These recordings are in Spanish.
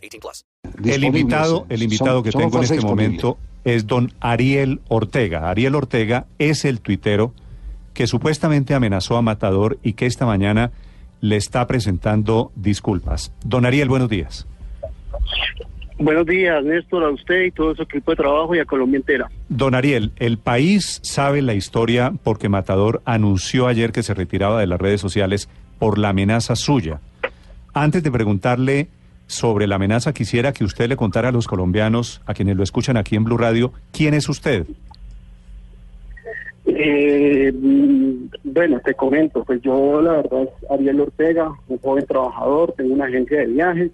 18 plus. El invitado, el invitado que tengo en este momento es don Ariel Ortega. Ariel Ortega es el tuitero que supuestamente amenazó a Matador y que esta mañana le está presentando disculpas. Don Ariel, buenos días. Buenos días, Néstor, a usted y todo su equipo de trabajo y a Colombia entera. Don Ariel, el país sabe la historia porque Matador anunció ayer que se retiraba de las redes sociales por la amenaza suya. Antes de preguntarle sobre la amenaza, quisiera que usted le contara a los colombianos, a quienes lo escuchan aquí en Blue Radio, quién es usted. Eh, bueno, te comento, pues yo la verdad es Ariel Ortega, un joven trabajador, tengo una agencia de viajes,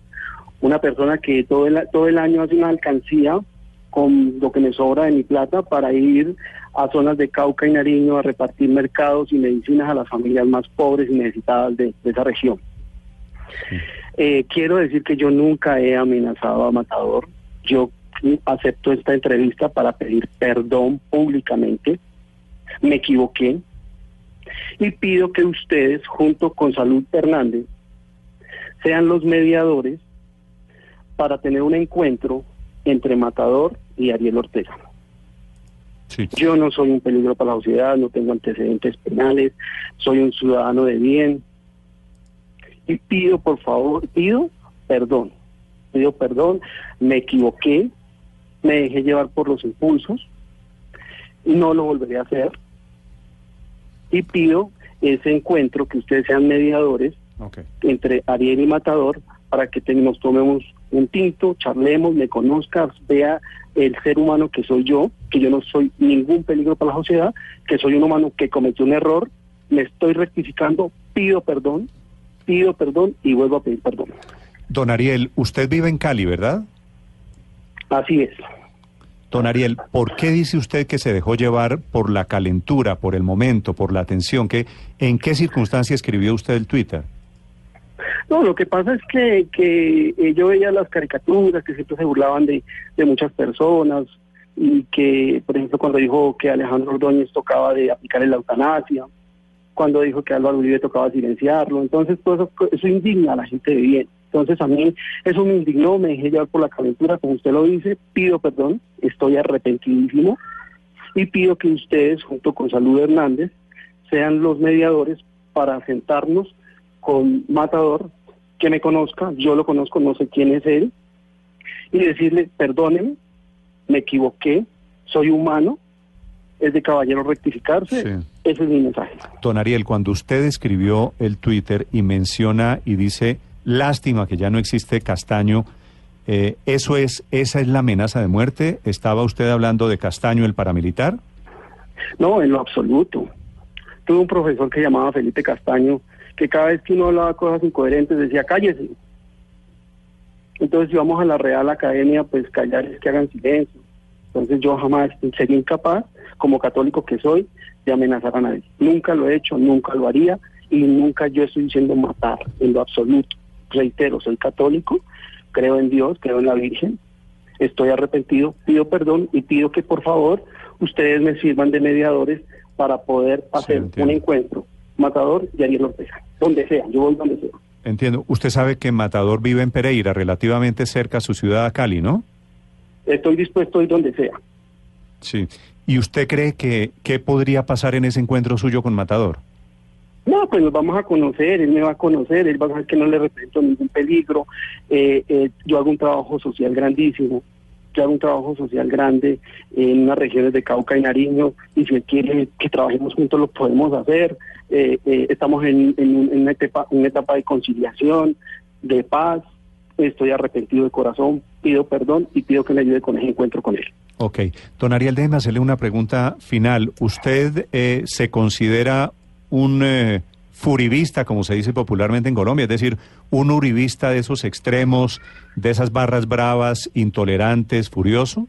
una persona que todo el, todo el año hace una alcancía con lo que me sobra de mi plata para ir a zonas de Cauca y Nariño a repartir mercados y medicinas a las familias más pobres y necesitadas de, esa región. Eh, quiero decir que yo nunca he amenazado a Matador. Yo acepto esta entrevista para pedir perdón públicamente. Me equivoqué. Y pido que ustedes, junto con Salud Hernández, sean los mediadores para tener un encuentro entre Matador y Ariel Ortega. Yo no soy un peligro para la sociedad, no tengo antecedentes penales, soy un ciudadano de bien. Y pido, por favor, pido perdón, pido perdón, me equivoqué, me dejé llevar por los impulsos, y no lo volveré a hacer. Y pido ese encuentro, que ustedes sean mediadores entre Ariel y Matador, para que nos tomemos un tinto, charlemos, me conozcas, vea el ser humano que soy yo, que yo no soy ningún peligro para la sociedad, que soy un humano que cometió un error, me estoy rectificando, pido perdón, pido perdón y vuelvo a pedir perdón. Don Ariel, usted vive en Cali, ¿verdad? Así es. Don Ariel, ¿por qué dice usted que se dejó llevar por la calentura, por el momento, por la atención? ¿Qué, ¿En qué circunstancia escribió usted el Twitter? No, lo que pasa es que, que eh, yo veía las caricaturas que siempre se burlaban de, de muchas personas y que, por ejemplo, cuando dijo que Alejandro Ordóñez tocaba de aplicar la eutanasia, cuando dijo que Álvaro Uribe tocaba silenciarlo, entonces todo eso, eso indigna a la gente de bien. Entonces a mí eso me indignó, me dejé llevar por la calentura, como usted lo dice, pido perdón, estoy arrepentidísimo y pido que ustedes, junto con Salud Hernández, sean los mediadores para sentarnos con Matador, que me conozca, yo lo conozco, no sé quién es él, y decirle, perdóneme, me equivoqué, soy humano, es de caballero rectificarse, ese es mi mensaje. Don Ariel, cuando usted escribió el Twitter y menciona y dice, lástima que ya no existe Castaño, eh, ¿eso es, esa es la amenaza de muerte? ¿Estaba usted hablando de Castaño, el paramilitar? No, en lo absoluto. Tuve un profesor que llamaba Felipe Castaño, que cada vez que uno hablaba cosas incoherentes decía cállese. Entonces si vamos a la Real Academia, pues callar es que hagan silencio. Entonces yo jamás sería incapaz, como católico que soy, de amenazar a nadie. Nunca lo he hecho, nunca lo haría y nunca yo estoy diciendo matar en lo absoluto. Reitero, soy católico, creo en Dios, creo en la Virgen, estoy arrepentido, pido perdón y pido que por favor ustedes me sirvan de mediadores para poder hacer un encuentro Matador y Ariel Ortega, donde sea, yo voy donde sea. Entiendo. Usted sabe que Matador vive en Pereira, relativamente cerca a su ciudad, Cali, ¿no? Estoy dispuesto a ir donde sea. Sí. ¿Y usted cree que qué podría pasar en ese encuentro suyo con Matador? No, pues nos vamos a conocer, él me va a conocer, él va a saber que no le represento ningún peligro. Eh, eh, yo hago un trabajo social grandísimo yo hago un trabajo social grande en unas regiones de Cauca y Nariño y si él quiere que trabajemos juntos lo podemos hacer. Eh, eh, estamos en, una, etapa, una etapa de conciliación, de paz. Estoy arrepentido de corazón, pido perdón y pido que me ayude con ese encuentro con él. Ok. Don Ariel, déjeme hacerle una pregunta final. ¿Usted eh, se considera un furibista, como se dice popularmente en Colombia, es decir, un uribista de esos extremos, de esas barras bravas, intolerantes, furioso?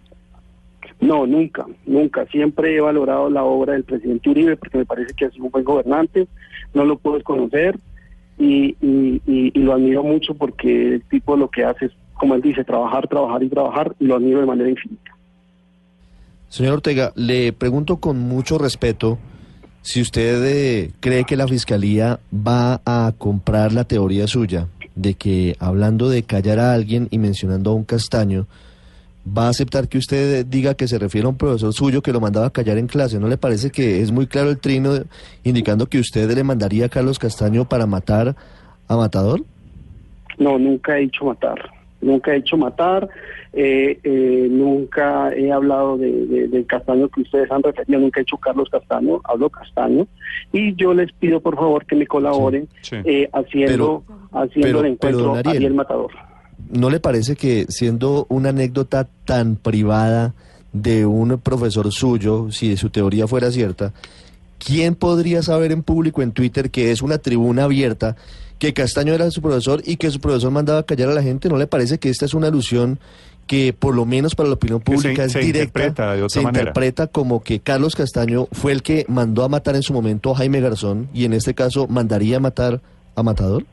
No, nunca, nunca. Siempre he valorado la obra del presidente Uribe porque me parece que ha sido un buen gobernante. No lo puedo conocer y, y, y, y lo admiro mucho porque el tipo lo que hace es, como él dice, trabajar, trabajar y trabajar y lo admiro de manera infinita. Señor Ortega, le pregunto con mucho respeto si usted eh, cree que la Fiscalía va a comprar la teoría suya de que hablando de callar a alguien y mencionando a un castaño, va a aceptar que usted diga que se refiere a un profesor suyo que lo mandaba a callar en clase. ¿No le parece que es muy claro el trino indicando que usted le mandaría a Carlos Castaño para matar a Matador? No, nunca he dicho matar. Nunca he hecho matar. Eh, eh, nunca he hablado de, de, del Castaño que ustedes han referido. Nunca he hecho Carlos Castaño. Hablo Castaño. Y yo les pido, por favor, que me colaboren Sí, sí. eh, haciendo, haciendo pero- el encuentro pero, Ariel Matador. ¿No le parece que siendo una anécdota tan privada de un profesor suyo, si su teoría fuera cierta, ¿quién podría saber en público en Twitter que es una tribuna abierta, que Castaño era su profesor y que su profesor mandaba a callar a la gente? ¿No le parece que esta es una alusión que por lo menos para la opinión se- pública es se directa? interpreta de otra se manera. interpreta como que Carlos Castaño fue el que mandó a matar en su momento a Jaime Garzón y en este caso mandaría a matar a Matador?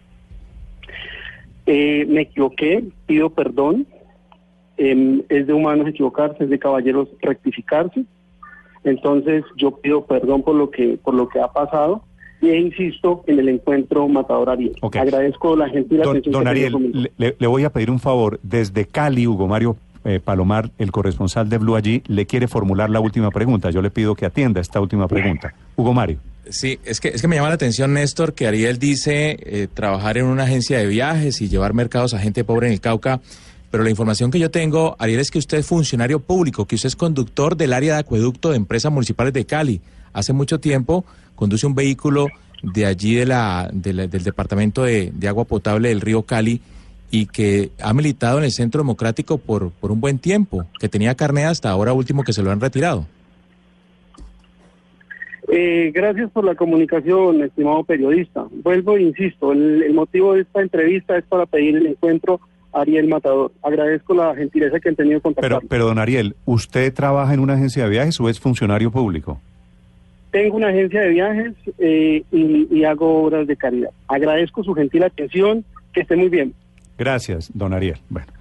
Eh, me equivoqué, pido perdón. Em, es de humanos equivocarse, es de caballeros rectificarse. Entonces yo pido perdón por lo que por lo que ha pasado e insisto en el encuentro Matador Ariel. Ok. Agradezco la gente y la Don, atención don Ariel, le, le voy a pedir un favor. Desde Cali, Hugo Mario eh, Palomar, el corresponsal de Blue allí, le quiere formular la última pregunta. Yo le pido que atienda esta última pregunta. Hugo Mario. Sí, es que, es que me llama la atención, Néstor, que Ariel dice eh, trabajar en una agencia de viajes y llevar mercados a gente pobre en el Cauca. Pero la información que yo tengo, Ariel, es que usted es funcionario público, que usted es conductor del área de acueducto de empresas municipales de Cali. Hace mucho tiempo conduce un vehículo de allí de la, de la- del departamento de, de agua potable del río Cali y que ha militado en el Centro Democrático por, por un buen tiempo, que tenía carne hasta ahora último que se lo han retirado. Eh, gracias por la comunicación, estimado periodista. Vuelvo e insisto, el, el motivo de esta entrevista es para pedir el encuentro Ariel Matador. Agradezco la gentileza que han tenido en Pero, pero don Ariel, ¿usted trabaja en una agencia de viajes o es funcionario público? Tengo una agencia de viajes eh, y, y hago obras de caridad. Agradezco su gentil atención, que esté muy bien. Gracias, don Ariel. Bueno.